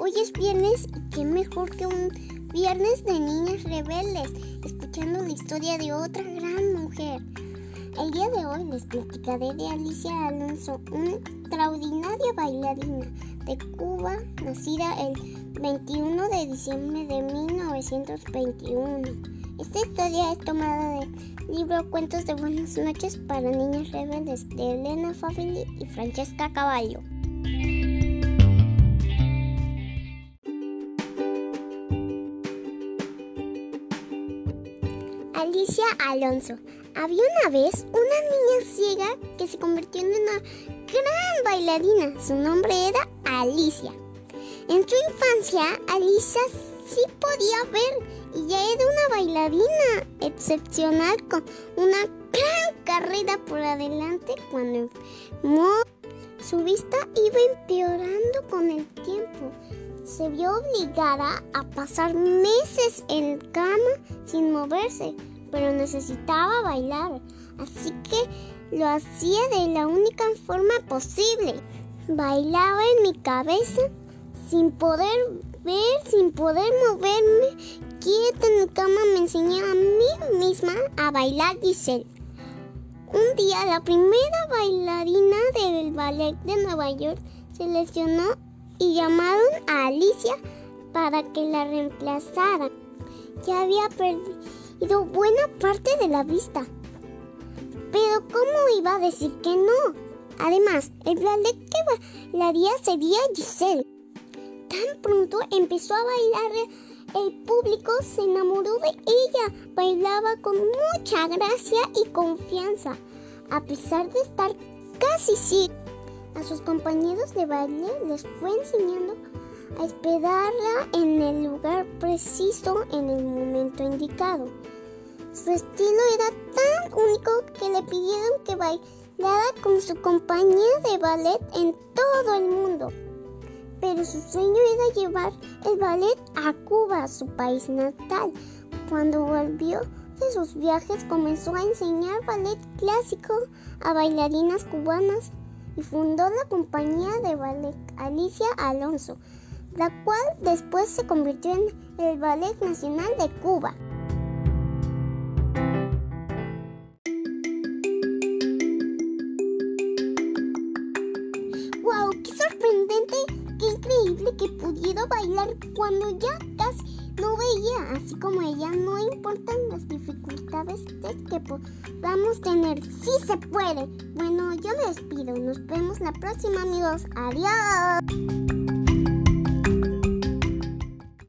Hoy es viernes y qué mejor que un viernes de niñas rebeldes, escuchando la historia de otra gran mujer. El día de hoy les platicaré de Alicia Alonso, una extraordinaria bailarina de Cuba, nacida el 21 de diciembre de 1921. Esta historia es tomada del libro Cuentos de Buenas noches para Niñas Rebeldes de Elena Favili y Francesca Caballo. Alicia Alonso. Había una vez una niña ciega que se convirtió en una gran bailarina. Su nombre era Alicia. En su infancia, Alicia sí podía ver y ya era una bailarina excepcional con una gran carrera por adelante cuando enfermó. Su vista iba empeorando con el tiempo. Se vio obligada a pasar meses en cama sin moverse pero necesitaba bailar, así que lo hacía de la única forma posible. Bailaba en mi cabeza sin poder ver, sin poder moverme. Quieta en cama me enseñé a mí misma a bailar Giselle. Un día la primera bailarina del ballet de Nueva York se lesionó y llamaron a Alicia para que la reemplazara. Ya había perdido buena parte de la vista. Pero ¿cómo iba a decir que no? Además, el ballet que bailaría sería Giselle. Tan pronto empezó a bailar, el público se enamoró de ella. Bailaba con mucha gracia y confianza, a pesar de estar casi ciega. A sus compañeros de baile les fue enseñando a esperarla en el lugar preciso en el momento indicado. Su estilo era tan único que le pidieron que bailara con su compañía de ballet en todo el mundo. Pero su sueño era llevar el ballet a Cuba, su país natal. Cuando volvió de sus viajes comenzó a enseñar ballet clásico a bailarinas cubanas y fundó la compañía de ballet Alicia Alonso, la cual después se convirtió en el Ballet Nacional de Cuba. ¡Wow! ¡Qué sorprendente! ¡Qué increíble que pudiera bailar cuando ya casi no veía! Así como ella, no importan las dificultades que podamos tener. ¡Sí se puede! Bueno, yo me despido. Nos vemos la próxima, amigos. ¡Adiós!